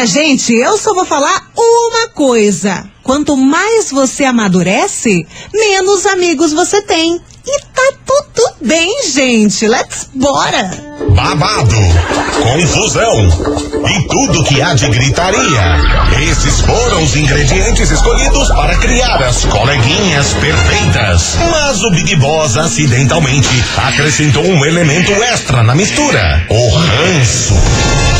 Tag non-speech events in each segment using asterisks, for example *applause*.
minha gente, eu só vou falar uma coisa. Quanto mais você amadurece, menos amigos você tem. E tá tudo bem, gente. Let's bora! Babado, confusão e tudo que há de gritaria. Esses foram os ingredientes escolhidos para criar as coleguinhas perfeitas. Mas o Big Boss acidentalmente acrescentou um elemento extra na mistura: o ranço.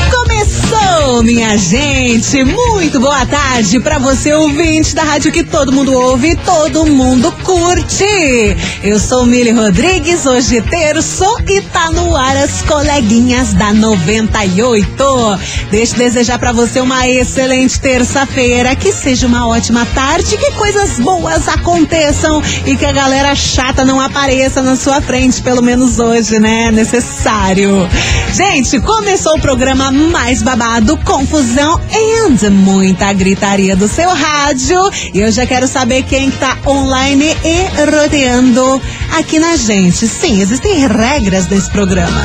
Começou, minha gente! Muito boa tarde para você, ouvinte da rádio que todo mundo ouve e todo mundo curte. Eu sou Mili Rodrigues, hoje terço e tá no ar as coleguinhas da 98. Deixa eu desejar para você uma excelente terça-feira, que seja uma ótima tarde, que coisas boas aconteçam e que a galera chata não apareça na sua frente, pelo menos hoje, né? Necessário. Gente, começou o programa mais babado, confusão e muita gritaria do seu rádio. E eu já quero saber quem tá online e rodeando aqui na gente. Sim, existem regras desse programa.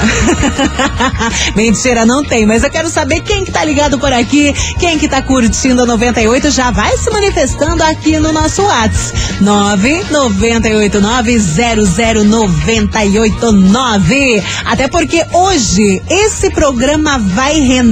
*laughs* Mentira, não tem, mas eu quero saber quem que tá ligado por aqui, quem que tá curtindo a 98, já vai se manifestando aqui no nosso WhatsApp. 998900989. Até porque hoje esse programa vai render,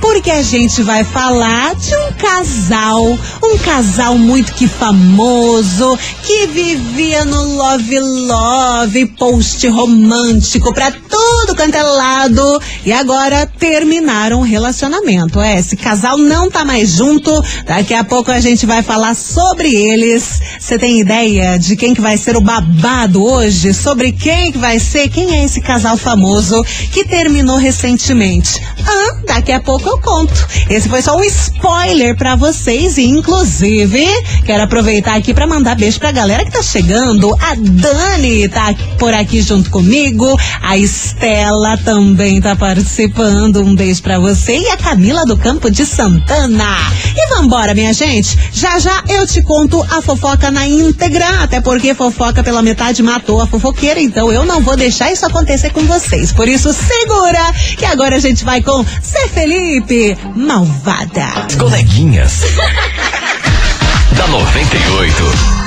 porque a gente vai falar de um casal, um casal muito que famoso, que vivia no Love Love, post romântico pra tudo quanto é lado, e agora terminaram o relacionamento. É, esse casal não tá mais junto, daqui a pouco a gente vai falar sobre eles. Você tem ideia de quem que vai ser o babado hoje? Sobre quem que vai ser? Quem é esse casal famoso que terminou recentemente? Ah, daqui a pouco eu conto. Esse foi só um spoiler para vocês e inclusive quero aproveitar aqui para mandar beijo pra galera que tá chegando. A Dani tá por aqui junto comigo, a Estela também tá participando. Um beijo para você e a Camila do Campo de Santana. E vambora, minha gente. Já já eu te conto a fofoca na íntegra, até porque fofoca pela metade matou a fofoqueira, então eu não vou deixar isso acontecer com vocês. Por isso, segura que agora a gente vai com Zé Felipe, malvada. As coleguinhas. *laughs* da 98.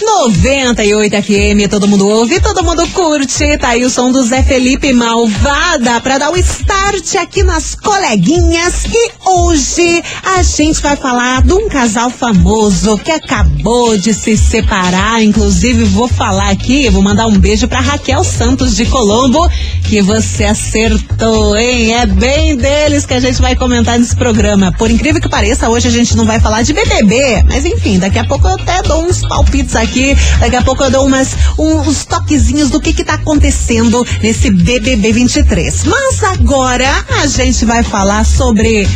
98 FM, todo mundo ouve, todo mundo curte. Tá aí o som do Zé Felipe Malvada pra dar o start aqui nas coleguinhas. E hoje a gente vai falar de um casal famoso que acabou de se separar. Inclusive, vou falar aqui, vou mandar um beijo pra Raquel Santos de Colombo, que você acertou, hein? É bem deles que a gente vai comentar nesse programa. Por incrível que pareça, hoje a gente não vai falar de BBB, mas enfim, daqui a pouco eu até dou uns palpites aqui Daqui a pouco eu dou umas, uns toquezinhos do que que tá acontecendo nesse BBB 23. Mas agora a gente vai falar sobre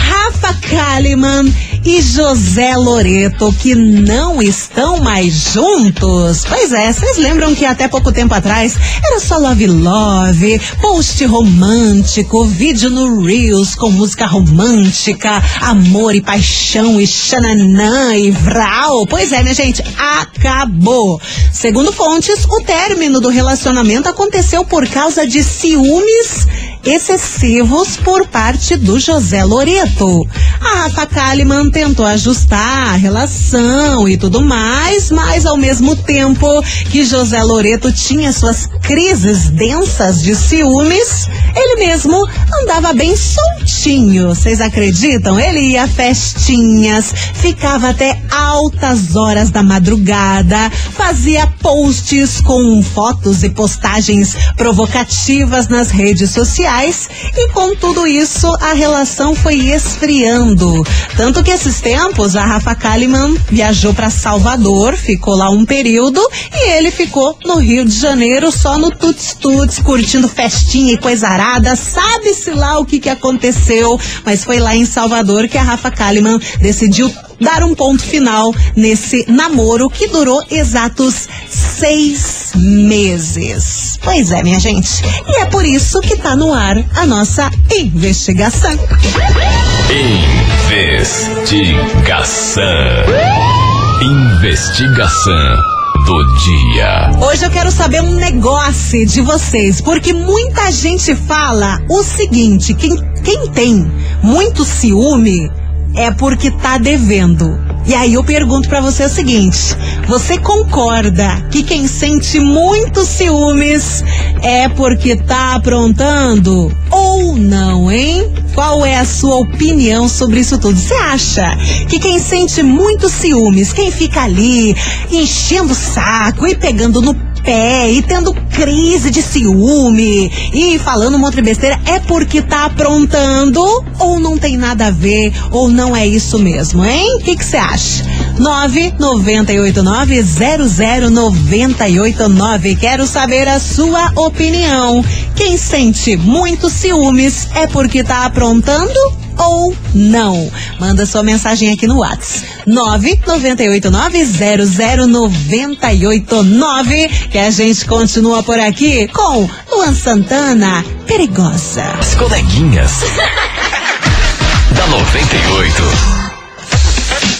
Rafa Kalimann e José Loreto, que não estão mais juntos. Pois é, vocês lembram que até pouco tempo atrás era só Love Love, post romântico, vídeo no Reels com música romântica, amor e paixão e xananã e vral. Pois é, minha gente, acabou. Segundo fontes, o término do relacionamento aconteceu por causa de ciúmes excessivos por parte do José Loreto. A Rafa Kalimann tentou ajustar a relação e tudo mais, mas ao mesmo tempo que José Loreto tinha suas crises densas de ciúmes, ele mesmo andava bem soltinho. Vocês acreditam? Ele ia a festinhas, ficava até altas horas da madrugada, fazia posts com fotos e postagens provocativas nas redes sociais e com tudo isso a relação foi esfriando. Tanto que esses tempos a Rafa Kalimann viajou para Salvador, ficou lá um período e ele ficou no Rio de Janeiro só no Tuts Tuts, curtindo festinha e coisa arada. Sabe-se lá o que, que aconteceu, mas foi lá em Salvador que a Rafa Kalimann decidiu dar um ponto final nesse namoro que durou exatos seis meses. Pois é, minha gente. E é por isso que tá no ar a nossa investigação. Investigação. Investigação do dia. Hoje eu quero saber um negócio de vocês, porque muita gente fala o seguinte: quem, quem tem muito ciúme é porque tá devendo. E aí eu pergunto pra você o seguinte: você concorda que quem sente muito ciúmes é porque tá aprontando ou não, hein? Qual é a sua opinião sobre isso tudo? Você acha que quem sente muito ciúmes, quem fica ali enchendo o saco e pegando no pé e tendo crise de ciúme e falando um monte de besteira é porque tá aprontando ou não tem nada a ver ou não é isso mesmo, hein? O que você acha? 998900989. Quero saber a sua opinião. Quem sente muito ciúmes é porque tá aprontando ou não? Manda sua mensagem aqui no WhatsApp. 998900989 que a gente continua por aqui com Luan Santana, Perigosa. As coleguinhas. *laughs* da 98.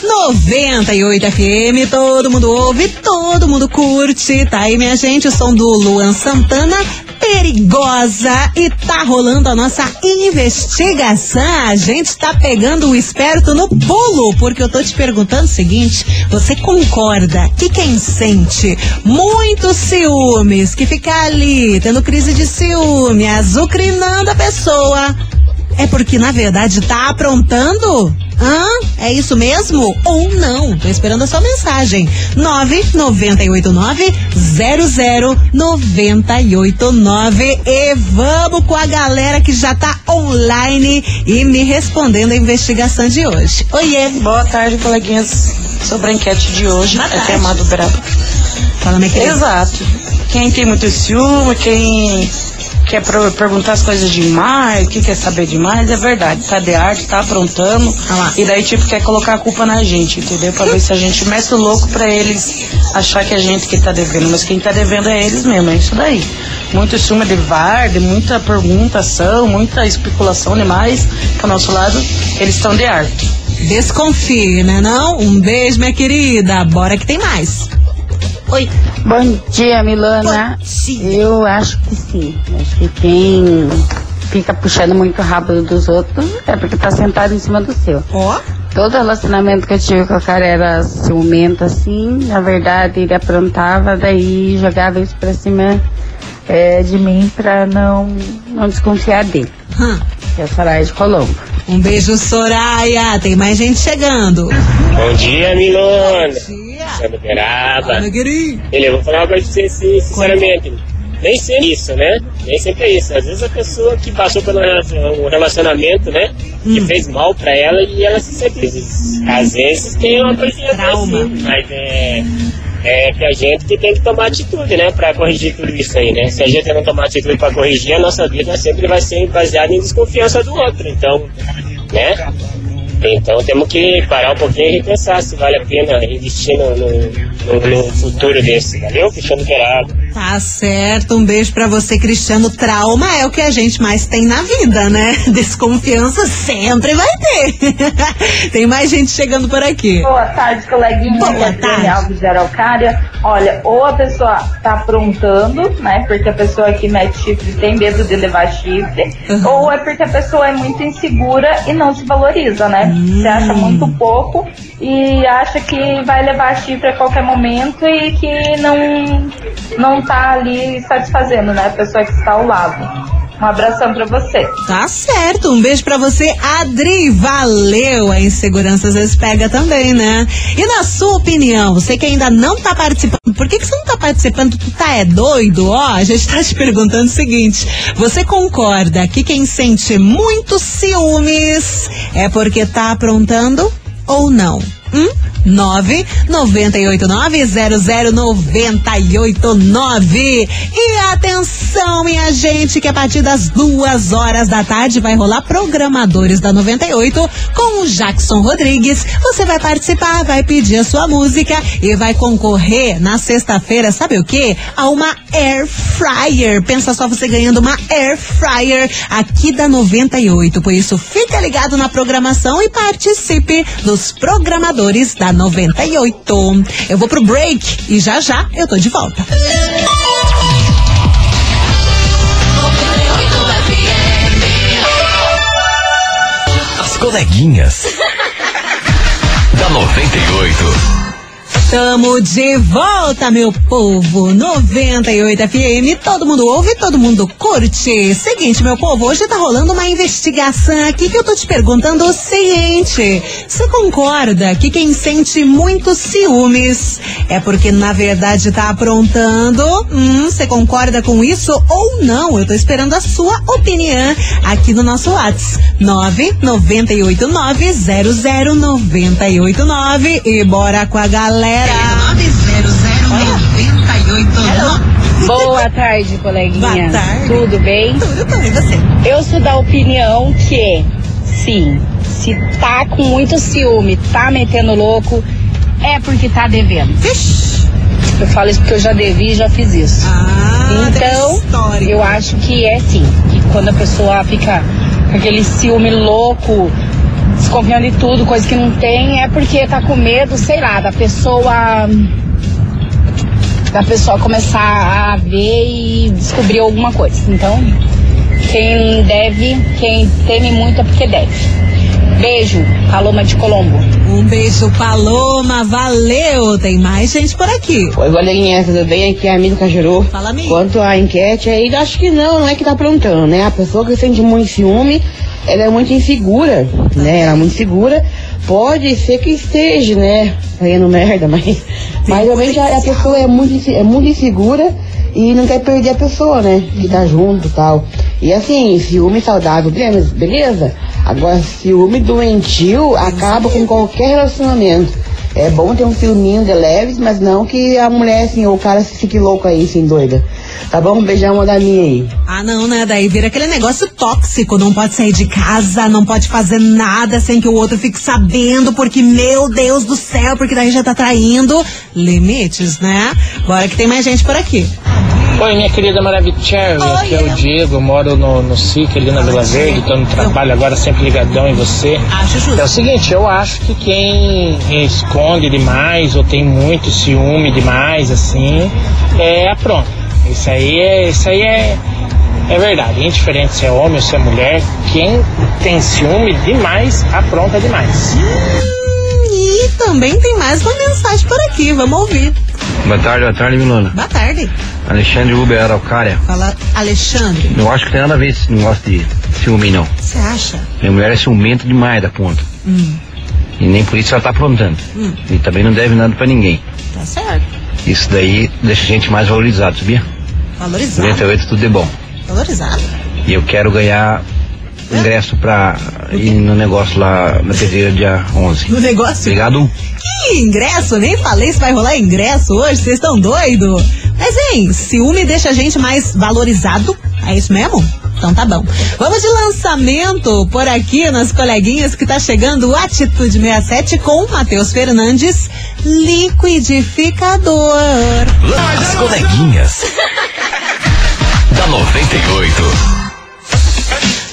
98 FM, todo mundo ouve, todo mundo curte. Tá aí, minha gente, o som do Luan Santana, perigosa. E tá rolando a nossa investigação. A gente tá pegando o esperto no pulo, porque eu tô te perguntando o seguinte: você concorda que quem sente muitos ciúmes, que fica ali tendo crise de ciúme, azucrinando a pessoa, é porque na verdade tá aprontando? Hã? É isso mesmo? Ou não? Tô esperando a sua mensagem. 998900989 e vamos com a galera que já tá online e me respondendo a investigação de hoje. Oiê. Boa tarde, coleguinhas. Sobre a enquete de hoje, Boa é tarde. que é Amado Brabo. Fala, minha querida. Exato. Quem tem muito ciúme, quem quer perguntar as coisas demais, que quer saber demais, é verdade. Tá de arte, tá aprontando. Ah. E daí, tipo, quer colocar a culpa na gente, entendeu? Pra ver se a gente mete o louco pra eles achar que é a gente que tá devendo. Mas quem tá devendo é eles mesmo, é isso daí. Muito ciúme de VAR, de muita perguntação, muita especulação demais. Pro nosso lado, eles estão de arte. Desconfie, né não? Um beijo, minha querida. Bora que tem mais. Oi. Bom dia, Milana. Bom dia. Eu acho que sim. Acho que quem fica puxando muito o rabo dos outros é porque tá sentado em cima do seu. Ó. Todo relacionamento que eu tive com o cara era ciumento, assim. Na verdade, ele aprontava, daí jogava isso pra cima é, de mim pra não, não desconfiar dele. Hum. Que é a Soraya de Colombo. Um beijo, Soraya. Tem mais gente chegando. Bom dia, Milona. Dia. Eu vou falar uma coisa pra você sinceramente. Nem sempre é isso, né? Nem sempre é isso. Às vezes a pessoa que passou por um relacionamento, né? Que fez mal pra ela e ela se sente. Às vezes tem uma coisinha Trauma. assim, mas é. É que a gente que tem que tomar atitude, né? Pra corrigir tudo isso aí, né? Se a gente não tomar atitude pra corrigir, a nossa vida sempre vai ser baseada em desconfiança do outro. Então, né? Então temos que parar um pouquinho e repensar se vale a pena investir no, no, no- no futuro desse, valeu? Fechando gerado. Tá certo, um beijo pra você, Cristiano. Trauma é o que a gente mais tem na vida, né? *laughs* Desconfiança sempre vai ter. *laughs* tem mais gente chegando por aqui. Boa tarde, coleguinha. Boa é tarde. Alves de Araucária. Olha, ou a pessoa tá aprontando, né? Porque a pessoa que mete chifre tem medo de levar chifre. Uhum. Ou é porque a pessoa é muito insegura e não se valoriza, né? Hum. Você acha muito pouco e acha que vai levar chifre a qualquer momento e que não, não tá ali satisfazendo, né? A pessoa que está ao lado. Um abração pra você. Tá certo, um beijo pra você, Adri. Valeu! A insegurança às vezes pega também, né? E na sua opinião, você que ainda não tá participando, por que, que você não tá participando? Tu tá é doido? Ó, a gente tá te perguntando o seguinte: você concorda que quem sente muitos ciúmes é porque tá aprontando ou não? Hum? 998900989. E atenção, minha gente, que a partir das duas horas da tarde vai rolar Programadores da 98 com o Jackson Rodrigues. Você vai participar, vai pedir a sua música e vai concorrer na sexta-feira, sabe o quê? A uma Air Fryer. Pensa só você ganhando uma Air Fryer aqui da 98. Por isso, fica ligado na programação e participe dos Programadores da 98. Eu vou pro break e já já eu tô de volta. As coleguinhas. *laughs* da 98. Tamo de volta, meu povo. 98 FM, todo mundo ouve, todo mundo curte. Seguinte, meu povo, hoje tá rolando uma investigação aqui que eu tô te perguntando o seguinte: você concorda que quem sente muitos ciúmes é porque na verdade tá aprontando? Hum, você concorda com isso ou não? Eu tô esperando a sua opinião aqui no nosso WhatsApp. 998900989 e bora com a galera. 90098. Boa tarde, coleguinha. Boa tarde. Tudo bem? Tudo bem, você? Eu sou da opinião que, sim, se tá com muito ciúme, tá metendo louco, é porque tá devendo. Vixe. Eu falo isso porque eu já devi e já fiz isso. Ah, Então, eu acho que é sim. Que quando a pessoa fica com aquele ciúme louco, desconfiando de tudo, coisa que não tem, é porque tá com medo, sei lá, da pessoa. Da pessoa começar a ver e descobrir alguma coisa. Então, quem deve, quem teme muito é porque deve. Beijo, Paloma de Colombo. Um beijo, Paloma, valeu. Tem mais gente por aqui. Oi, coleguinha, tudo bem? Aqui é a Amigo Cajuru. Fala, amigo. Quanto à enquete aí, acho que não, não é que tá aprontando, né? A pessoa que sente muito ciúme, ela é muito insegura, né? Ela é muito segura. Pode ser que esteja, né? Fazendo merda, mas, mas realmente a, a pessoa é muito, é muito insegura e não quer perder a pessoa, né? Que tá junto e tal. E assim, ciúme saudável, beleza? Agora, ciúme doentio acaba com qualquer relacionamento. É bom ter um filminho de leves, mas não que a mulher, assim, ou o cara se fique louco aí, assim, doida. Tá bom? Beijão, uma da minha aí. Ah, não, né? Daí vira aquele negócio tóxico. Não pode sair de casa, não pode fazer nada sem que o outro fique sabendo, porque, meu Deus do céu, porque daí já tá traindo. Limites, né? Bora que tem mais gente por aqui. Oi, minha querida Maravicherry, aqui é o Diego, eu moro no, no SIC ali na Vila Verde, tô no trabalho agora sempre ligadão em você. Acho justo. É o seguinte, eu acho que quem esconde demais ou tem muito ciúme demais, assim, é apronta. Isso aí é, isso aí é, é verdade, indiferente se é homem ou se é mulher, quem tem ciúme demais, apronta demais. E também tem mais uma mensagem por aqui, vamos ouvir. Boa tarde, boa tarde, Milona. Boa tarde. Alexandre Uber Araucária. Fala, Alexandre. Eu acho que tem nada a ver esse negócio de ciúme, não. Você acha? Minha mulher é ciumenta demais da conta. Hum, E nem por isso ela tá aprontando. Hum. E também não deve nada pra ninguém. tá certo. Isso daí deixa a gente mais valorizado, sabia? Valorizado. 98 tudo é bom. Valorizado. E eu quero ganhar ingresso pra ir no negócio lá na TV dia 11. No negócio. Obrigado. Que ingresso? Nem falei se vai rolar ingresso hoje, vocês estão doidos? Mas, hein, ciúme deixa a gente mais valorizado. É isso mesmo? Então tá bom. Vamos de lançamento por aqui nas coleguinhas que tá chegando o Atitude 67 com o Matheus Fernandes, liquidificador. As coleguinhas. *laughs* da 98.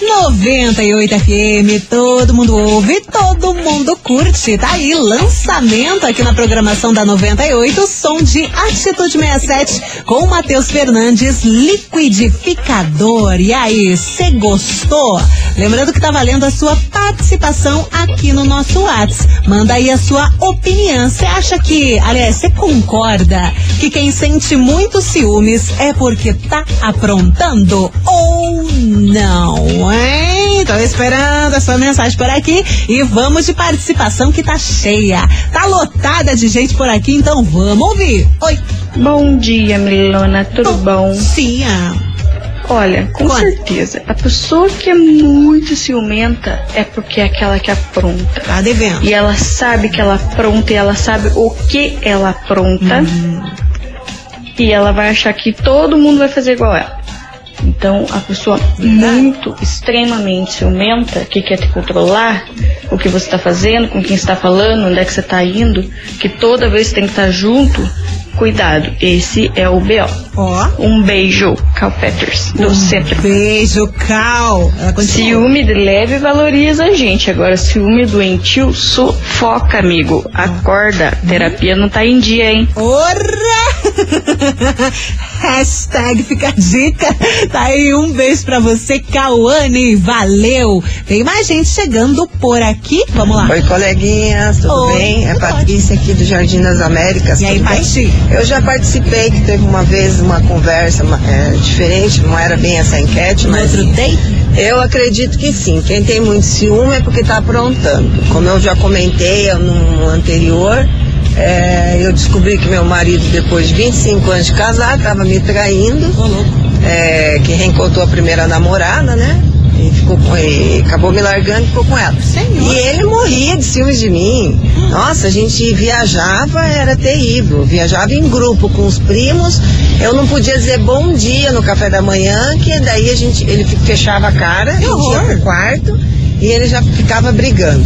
98 FM, todo mundo ouve, todo mundo curte. Tá aí, lançamento aqui na programação da 98, som de Atitude 67 com Matheus Fernandes, liquidificador. E aí, você gostou? Lembrando que tá valendo a sua participação aqui no nosso WhatsApp. Manda aí a sua opinião. Você acha que, aliás, você concorda que quem sente muito ciúmes é porque tá aprontando ou não, hein? Tô esperando a sua mensagem por aqui e vamos de participação que tá cheia. Tá lotada de gente por aqui, então vamos ouvir. Oi. Bom dia, Milona, tudo bom? Sim, ah. Olha, com Conta. certeza. A pessoa que é muito ciumenta é porque é aquela que apronta. Tá devendo. E ela sabe que ela apronta e ela sabe o que ela apronta. E ela vai achar que todo mundo vai fazer igual ela. Então, a pessoa muito, extremamente ciumenta, que quer te controlar, o que você está fazendo, com quem está falando, onde é que você está indo, que toda vez tem que estar junto, cuidado, esse é o B.O. Ó. Um beijo, Cal Peters, do sempre. Beijo, Cal. Ciúme de leve valoriza a gente. Agora, ciúme doentio sufoca, amigo. Acorda. Terapia não tá em dia, hein? Ora! *laughs* Hashtag fica a dica. Tá aí um beijo pra você, Cauane. Valeu. Tem mais gente chegando por aqui. Vamos lá. Oi, coleguinhas, tudo Oi, bem? É Patrícia aqui do Jardim das Américas. E aí? Pati? Eu já participei, que teve uma vez uma conversa uma- é, diferente, não era bem essa enquete, mas. Outro date? Eu acredito que sim. Quem tem muito ciúme é porque tá aprontando. Como eu já comentei no anterior, é, eu descobri que meu marido, depois de 25 anos de casado, estava me traindo. É, que reencontrou a primeira namorada, né? E ficou com, e acabou me largando e ficou com ela. Senhor. E ele morria de ciúmes de mim. Nossa, a gente viajava, era terrível. Viajava em grupo com os primos. Eu não podia dizer bom dia no café da manhã, que daí a gente, ele fechava a cara, a gente ia pro quarto e ele já ficava brigando.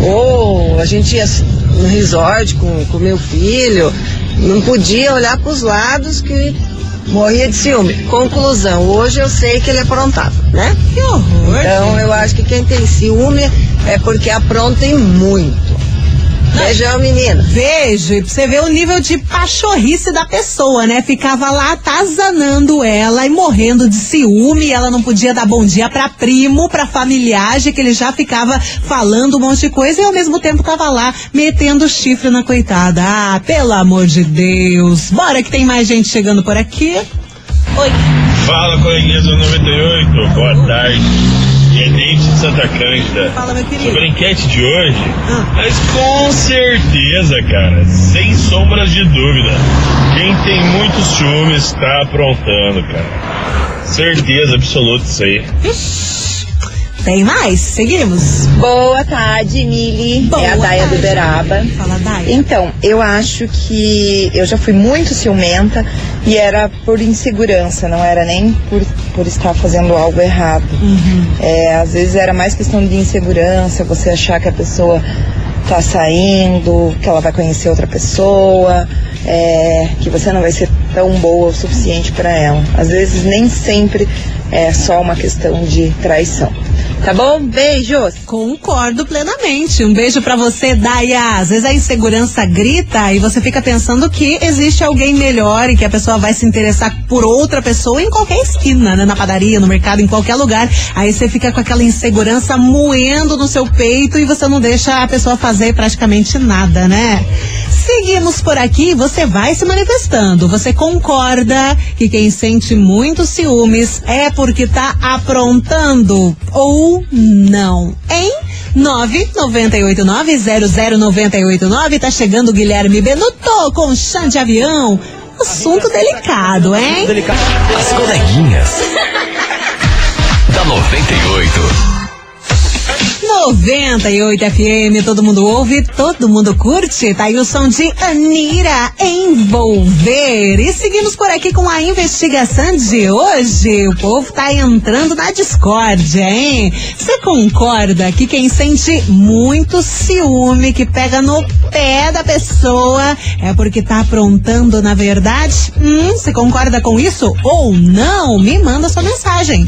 Ou a gente ia no resort com o meu filho, não podia olhar para os lados que morria de ciúme. Conclusão, hoje eu sei que ele aprontava, né? Que horror. Então eu acho que quem tem ciúme é porque apronta muito. Beijão, menina. Beijo. E pra você ver o nível de pachorrice da pessoa, né? Ficava lá atazanando ela e morrendo de ciúme. E ela não podia dar bom dia pra primo, pra familiagem, que ele já ficava falando um monte de coisa e ao mesmo tempo tava lá metendo chifre na coitada. Ah, pelo amor de Deus. Bora que tem mais gente chegando por aqui. Oi. Fala, coleguinhas do 98, boa tarde. Tenente de Santa Cândida. Fala, meu querido. Sobre a enquete de hoje, Ah. mas com certeza, cara, sem sombras de dúvida, quem tem muitos ciúmes tá aprontando, cara. Certeza absoluta isso aí. Tem mais? Seguimos. Boa tarde, Mili. Boa é a Daia tarde. do Beraba. Fala, Dai. Então, eu acho que eu já fui muito ciumenta e era por insegurança, não era nem por, por estar fazendo algo errado. É, às vezes era mais questão de insegurança, você achar que a pessoa tá saindo, que ela vai conhecer outra pessoa, é, que você não vai ser tão boa o suficiente para ela. Às vezes nem sempre é só uma questão de traição. Tá bom? Beijos! Concordo plenamente. Um beijo pra você, Daya. Às vezes a insegurança grita e você fica pensando que existe alguém melhor e que a pessoa vai se interessar por outra pessoa em qualquer esquina, né? Na padaria, no mercado, em qualquer lugar. Aí você fica com aquela insegurança moendo no seu peito e você não deixa a pessoa fazer praticamente nada, né? Seguimos por aqui, você vai se manifestando. Você concorda que quem sente muitos ciúmes é porque tá aprontando ou não, hein? 998900989 tá chegando o Guilherme Benuto com chão de avião. Assunto delicado, hein? As coleguinhas. *laughs* da 98. 98 FM, todo mundo ouve, todo mundo curte. Tá aí o som de Anira Envolver. E seguimos por aqui com a investigação de hoje. O povo tá entrando na discórdia, hein? Você concorda que quem sente muito ciúme, que pega no pé da pessoa, é porque tá aprontando na verdade? Hum, você concorda com isso ou não? Me manda sua mensagem.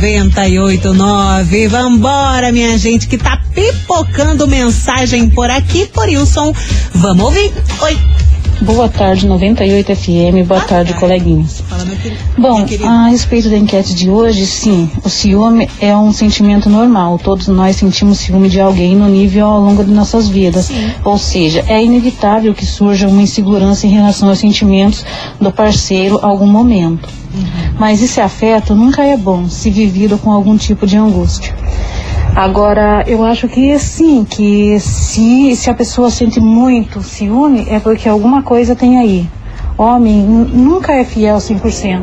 998900989. Vambora, minha gente, que tá pipocando mensagem por aqui, por Wilson. Vamos ouvir. Oi. Boa tarde, 98 FM. Boa tarde, coleguinhas. Bom, a respeito da enquete de hoje, sim, o ciúme é um sentimento normal. Todos nós sentimos ciúme de alguém no nível ao longo de nossas vidas. Ou seja, é inevitável que surja uma insegurança em relação aos sentimentos do parceiro a algum momento. Mas esse afeto nunca é bom se vivido com algum tipo de angústia. Agora, eu acho que sim, que se, se a pessoa sente muito ciúme, é porque alguma coisa tem aí. Homem nunca é fiel 100%.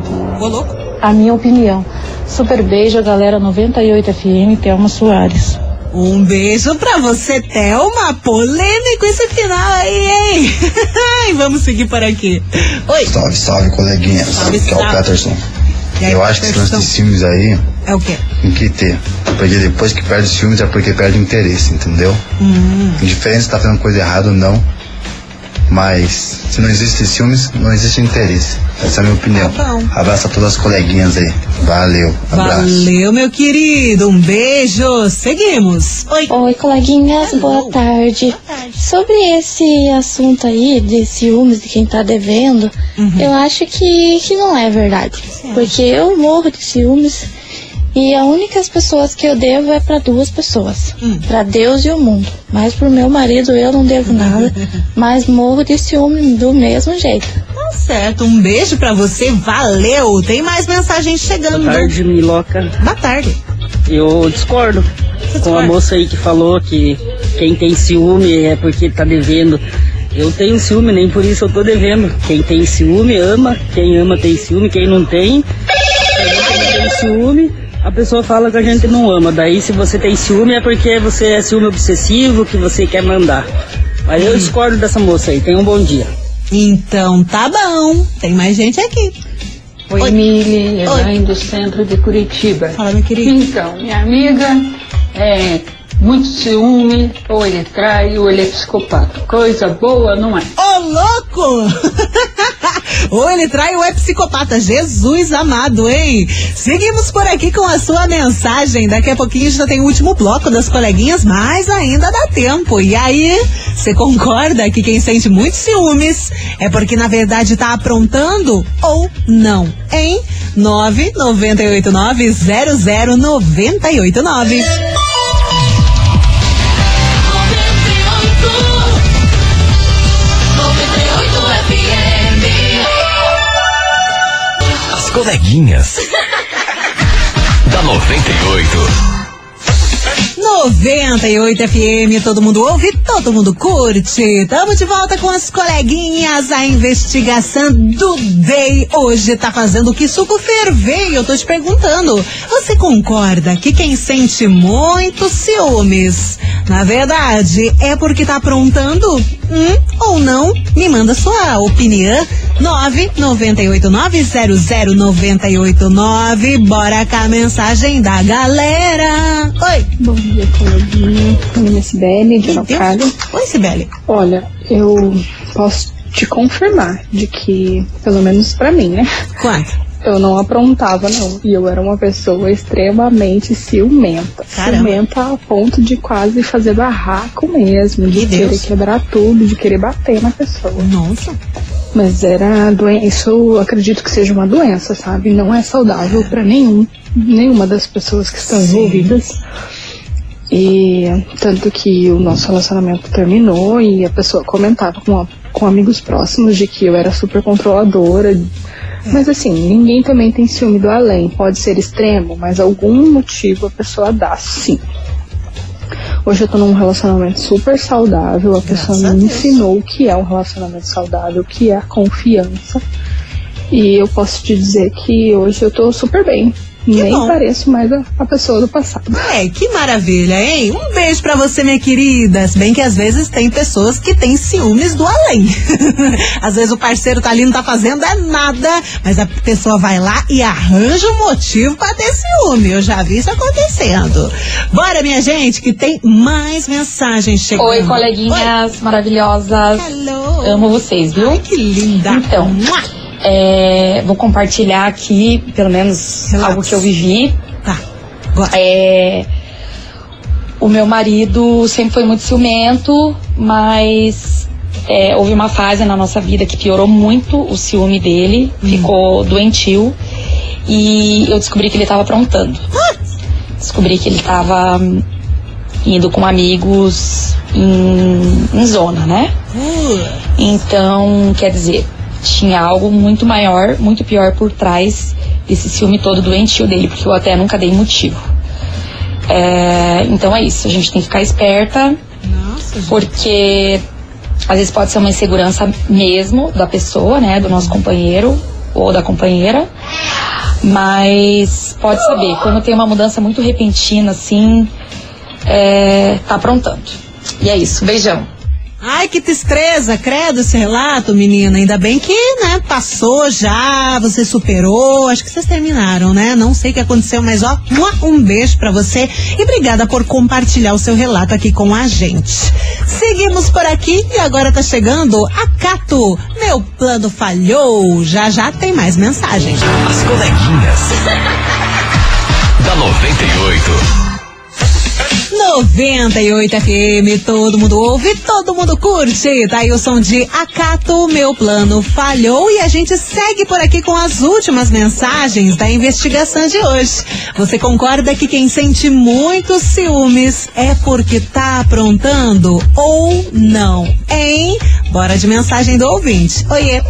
A minha opinião. Super beijo, galera 98 FM, Thelma Soares. Um beijo pra você, Thelma. Polêmico esse final aí, hein? *laughs* Vamos seguir por aqui. Oi. Salve, salve, coleguinha. Salve, que é o salve. Peterson. Eu acho que esse lance de ciúmes aí É o quê? tem que ter. Porque depois que perde ciúmes é porque perde o interesse, entendeu? Hum. Indiferente se tá fazendo coisa errada ou não. Mas se não existe ciúmes, não existe interesse. Essa é a minha opinião. Tá bom. Abraço a todas as coleguinhas aí. Valeu. Abraço. Valeu, meu querido. Um beijo. Seguimos. Oi. Oi, coleguinhas, boa tarde. Sobre esse assunto aí de ciúmes de quem tá devendo, eu acho que, que não é verdade. Porque eu morro de ciúmes e as únicas pessoas que eu devo é pra duas pessoas, Pra Deus e o mundo. Mas pro meu marido eu não devo nada, *laughs* mas morro de ciúme do mesmo jeito. Tá certo. Um beijo pra você. Valeu. Tem mais mensagens chegando. Boa tarde, Miloca. Boa tarde. Eu discordo com a moça aí que falou que quem tem ciúme é porque tá devendo. Eu tenho ciúme, nem por isso eu tô devendo. Quem tem ciúme ama, quem ama tem ciúme, quem não tem, a gente não tem ciúme, a pessoa fala que a gente não ama. Daí se você tem ciúme é porque você é ciúme obsessivo, que você quer mandar. Mas eu discordo dessa moça aí. Tenha um bom dia. Então tá bom. Tem mais gente aqui. Oi, Mili, Elaine do centro de Curitiba. Fala, minha querida. Então, minha amiga, é muito ciúme, ou ele trai, ou ele é psicopata. Coisa boa, não é? Ô, louco! *laughs* Ou ele trai ou é psicopata. Jesus amado, hein? Seguimos por aqui com a sua mensagem. Daqui a pouquinho já tem o último bloco das coleguinhas, mas ainda dá tempo. E aí, você concorda que quem sente muitos ciúmes é porque na verdade tá aprontando ou não? Hein? 998900989. Coleguinhas. *laughs* da 98. 98 FM, todo mundo ouve, todo mundo curte. Tamo de volta com as coleguinhas. A investigação do Day hoje tá fazendo que suco ferver. Eu tô te perguntando, você concorda que quem sente muitos ciúmes, na verdade, é porque tá aprontando? Hum, ou não? Me manda sua opinião. 998900989. Bora a mensagem da galera. Meu nome é Sibeli, de Araucária. Oi, Sibeli. Olha, eu posso te confirmar de que, pelo menos pra mim, né? Quanto? Eu não aprontava, não. E eu era uma pessoa extremamente ciumenta. Caramba. Ciumenta a ponto de quase fazer barraco mesmo, de Meu querer Deus. quebrar tudo, de querer bater na pessoa. Nossa. Mas era doença, isso eu acredito que seja uma doença, sabe? Não é saudável pra nenhum, nenhuma das pessoas que estão envolvidas. E tanto que o nosso relacionamento terminou e a pessoa comentava com, a- com amigos próximos de que eu era super controladora. Mas assim, ninguém também tem ciúme do além. Pode ser extremo, mas algum motivo a pessoa dá, sim. Hoje eu tô num relacionamento super saudável, a pessoa me ensinou o que é um relacionamento saudável, o que é a confiança. E eu posso te dizer que hoje eu tô super bem. Nem bom. pareço mais a, a pessoa do passado. É, que maravilha, hein? Um beijo pra você, minha querida. Se bem que às vezes tem pessoas que têm ciúmes do além. *laughs* às vezes o parceiro tá ali, não tá fazendo é nada, mas a pessoa vai lá e arranja um motivo pra ter ciúme. Eu já vi isso acontecendo. Bora, minha gente, que tem mais mensagens chegando. Oi, coleguinhas maravilhosas. Amo vocês, viu? que linda. Então, é, vou compartilhar aqui, pelo menos, algo que eu vivi. Tá. É, o meu marido sempre foi muito ciumento, mas é, houve uma fase na nossa vida que piorou muito o ciúme dele, ficou doentio. E eu descobri que ele estava aprontando. Descobri que ele estava hum, indo com amigos em, em zona, né? Então, quer dizer, tinha algo muito maior, muito pior por trás desse ciúme todo doentio dele, porque eu até nunca dei motivo. É, então é isso, a gente tem que ficar esperta, porque Às vezes pode ser uma insegurança mesmo da pessoa, né, do nosso companheiro ou da companheira. Mas pode saber, quando tem uma mudança muito repentina, assim, é, tá aprontando. E é isso, beijão. Ai, que tristeza, credo esse relato, menina. Ainda bem que, né, passou já, você superou. Acho que vocês terminaram, né? Não sei o que aconteceu, mas ó, um beijo pra você e obrigada por compartilhar o seu relato aqui com a gente. Seguimos por aqui e agora tá chegando a Cato. Meu plano falhou. Já já tem mais mensagem. As coleguinhas. *laughs* da 98. 98 FM, todo mundo ouve, todo mundo curte. Tá aí o som de Acato, meu plano falhou e a gente segue por aqui com as últimas mensagens da investigação de hoje. Você concorda que quem sente muitos ciúmes é porque tá aprontando ou não? Hein? Bora de mensagem do ouvinte. Oiê.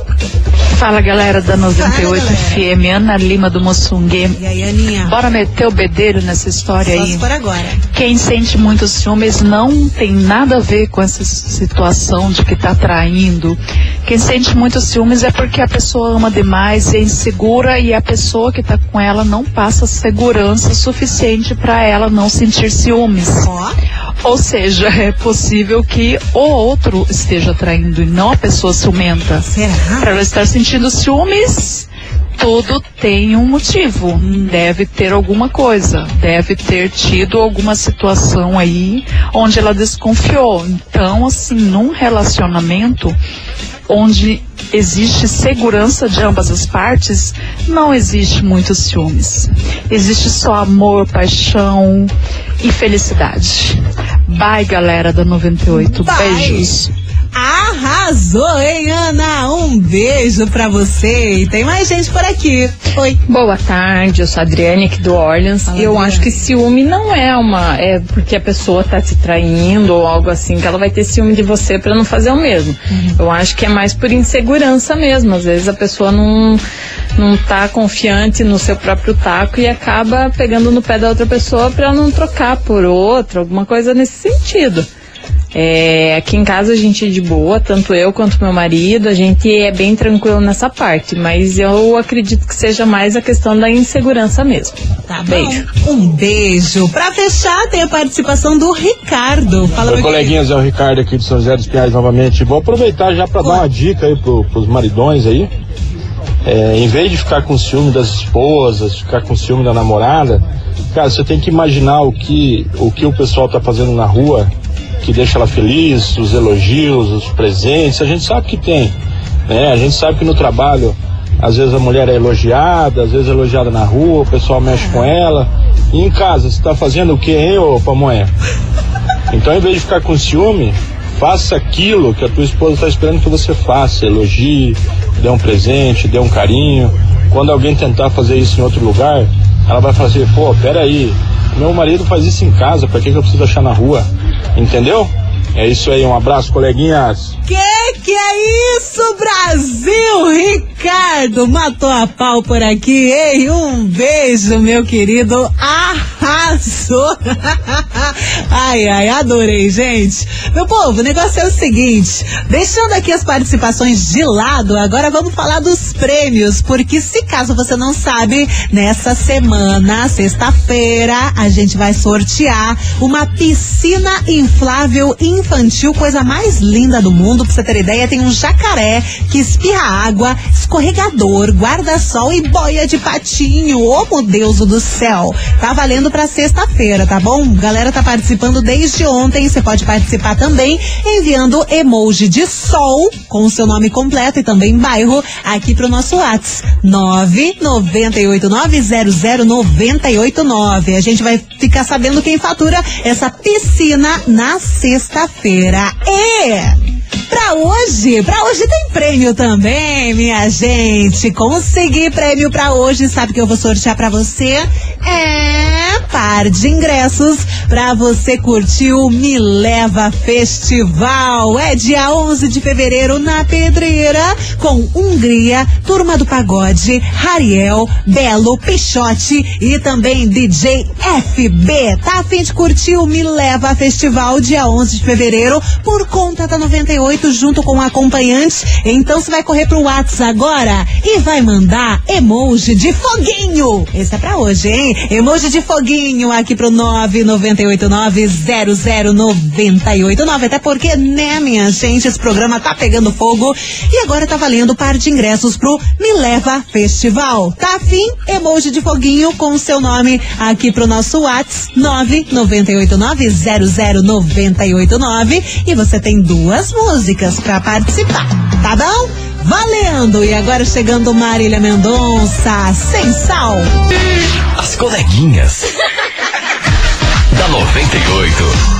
Fala galera da 98 FM, Ana Lima do Moçungue. E aí, Aninha? Bora meter o bedelho nessa história Só aí. for agora. Quem sente muitos ciúmes não tem nada a ver com essa situação de que tá traindo. Quem sente muitos ciúmes é porque a pessoa ama demais, é insegura e a pessoa que tá com ela não passa segurança suficiente para ela não sentir ciúmes. Ou seja, é possível que o outro esteja traindo e não a pessoa ciumenta. Para ela estar sentindo ciúmes, tudo tem um motivo. Deve ter alguma coisa. Deve ter tido alguma situação aí onde ela desconfiou. Então, assim, num relacionamento onde existe segurança de ambas as partes, não existe muitos ciúmes. Existe só amor, paixão e felicidade. Bye, galera da 98. Bye. Beijos. Arrasou, hein, Ana? Um beijo pra você. E tem mais gente por aqui. Oi. Boa tarde, eu sou a Adriane aqui do Orleans. eu acho que ciúme não é uma. É porque a pessoa tá te traindo ou algo assim, que ela vai ter ciúme de você pra não fazer o mesmo. Eu acho que é mais por insegurança mesmo. Às vezes a pessoa não, não tá confiante no seu próprio taco e acaba pegando no pé da outra pessoa pra não trocar por outra, alguma coisa nesse sentido. É, aqui em casa a gente é de boa, tanto eu quanto meu marido, a gente é bem tranquilo nessa parte, mas eu acredito que seja mais a questão da insegurança mesmo. Tá Beijo. Um beijo. Pra fechar, tem a participação do Ricardo. Fala, Oi, coleguinhas, é o Ricardo aqui de São José dos Pinhais novamente. Vou aproveitar já para dar uma dica aí pro, pros maridões aí. É, em vez de ficar com ciúme das esposas, ficar com ciúme da namorada, cara, você tem que imaginar o que o, que o pessoal tá fazendo na rua, que deixa ela feliz, os elogios, os presentes, a gente sabe que tem, né? A gente sabe que no trabalho, às vezes a mulher é elogiada, às vezes é elogiada na rua, o pessoal mexe com ela. E em casa, você tá fazendo o que, hein, ô pamonha? Então, em vez de ficar com ciúme, faça aquilo que a tua esposa está esperando que você faça. Elogie, dê um presente, dê um carinho. Quando alguém tentar fazer isso em outro lugar, ela vai falar assim, pô, peraí, meu marido faz isso em casa, pra que, que eu preciso achar na rua? Entendeu? É isso aí, um abraço, coleguinhas. Que que é isso, Brasil? Ricardo matou a pau por aqui, hein? Um beijo, meu querido. Arrasou! *laughs* ai, ai, adorei, gente. Meu povo, o negócio é o seguinte: deixando aqui as participações de lado, agora vamos falar dos prêmios, porque se caso você não sabe, nessa semana, sexta-feira, a gente vai sortear uma piscina inflável infantil, coisa mais linda do mundo. Pra você ter ideia, tem um jacaré que espirra água, escorregador, guarda-sol e boia de patinho. Ô, meu Deus do céu! Tá valendo pra sexta-feira, tá bom? Galera tá participando desde ontem. Você pode participar também enviando emoji de sol com o seu nome completo e também bairro aqui pro nosso WhatsApp. 998900989. A gente vai ficar sabendo quem fatura essa piscina na sexta-feira. E Pra hoje, pra hoje tem prêmio também, minha gente. Consegui prêmio pra hoje, sabe que eu vou sortear pra você? É par de ingressos pra você curtir o Me Leva Festival. É dia 11 de fevereiro na Pedreira. com Hungria, Turma do Pagode, Rariel, Belo, Pichote e também DJ FB. Tá a fim de curtir o Me Leva Festival dia 11 de fevereiro por conta da 98 junto com acompanhantes. Então você vai correr pro WhatsApp agora e vai mandar emoji de foguinho. Esse é pra hoje, hein? Emoji de foguinho aqui pro 998900989. Até porque, né, minha gente, esse programa tá pegando fogo e agora tá valendo par de ingressos pro Me Leva Festival. Tá afim? Emoji de foguinho com o seu nome aqui pro nosso WhatsApp 998900989 e você tem duas músicas pra participar, tá bom? Valendo! E agora chegando Marília Mendonça, sem sal. As coleguinhas. *laughs* da 98.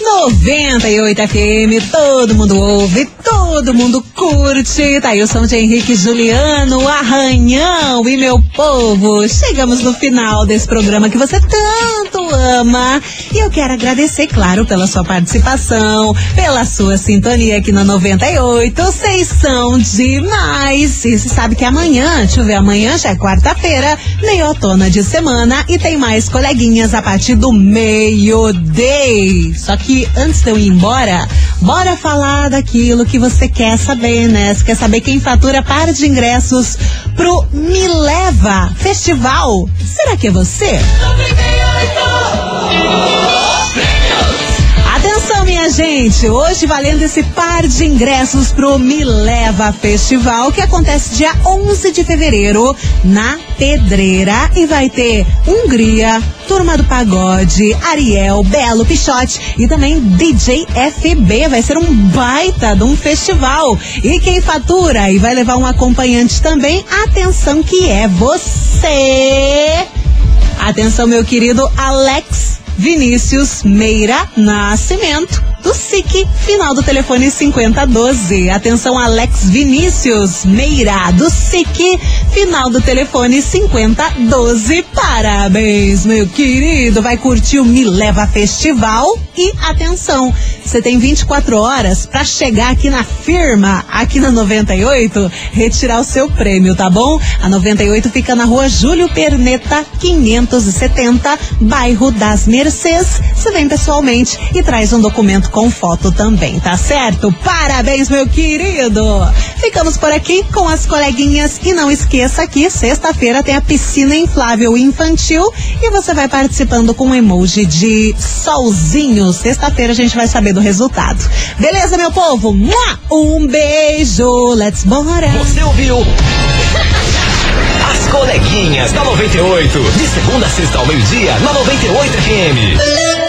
98 FM, todo mundo ouve, todo mundo curte. Tá aí o som de Henrique Juliano, Arranhão e meu povo. Chegamos no final desse programa que você tanto ama. E eu quero agradecer, claro, pela sua participação, pela sua sintonia aqui na 98. Vocês são demais. E você sabe que amanhã, deixa eu ver, amanhã já é quarta-feira, meiotona de semana e tem mais coleguinhas a partir do meio-day. Só que antes de eu ir embora, bora falar daquilo que você quer saber, né? Você quer saber quem fatura par de ingressos pro Me Leva Festival? Será que é você? Atenção, minha gente! Hoje valendo esse par de ingressos pro Me Leva Festival, que acontece dia 11 de fevereiro na Pedreira e vai ter Hungria, Turma do Pagode, Ariel, Belo, Pichote e também DJ FB. Vai ser um baita de um festival. E quem fatura e vai levar um acompanhante também, atenção que é você! Atenção, meu querido Alex Vinícius Meira Nascimento, do SIC, final do telefone 5012. Atenção, Alex Vinícius Meira, do SIC, final do telefone 5012. Parabéns, meu querido. Vai curtir o Me Leva Festival. E atenção, você tem 24 horas para chegar aqui na firma, aqui na 98, retirar o seu prêmio, tá bom? A 98 fica na rua Júlio Perneta, 570, bairro das Mercês. Você vem pessoalmente e traz um documento com foto também, tá certo? Parabéns, meu querido! Ficamos por aqui com as coleguinhas e não esqueça que sexta-feira tem a piscina inflável infantil e você vai participando com um emoji de solzinho. Sexta-feira a gente vai saber do resultado. Beleza, meu povo? Um beijo! Let's bora! Você ouviu? *laughs* As coleguinhas da 98. De segunda a sexta ao meio-dia, na 98 FM.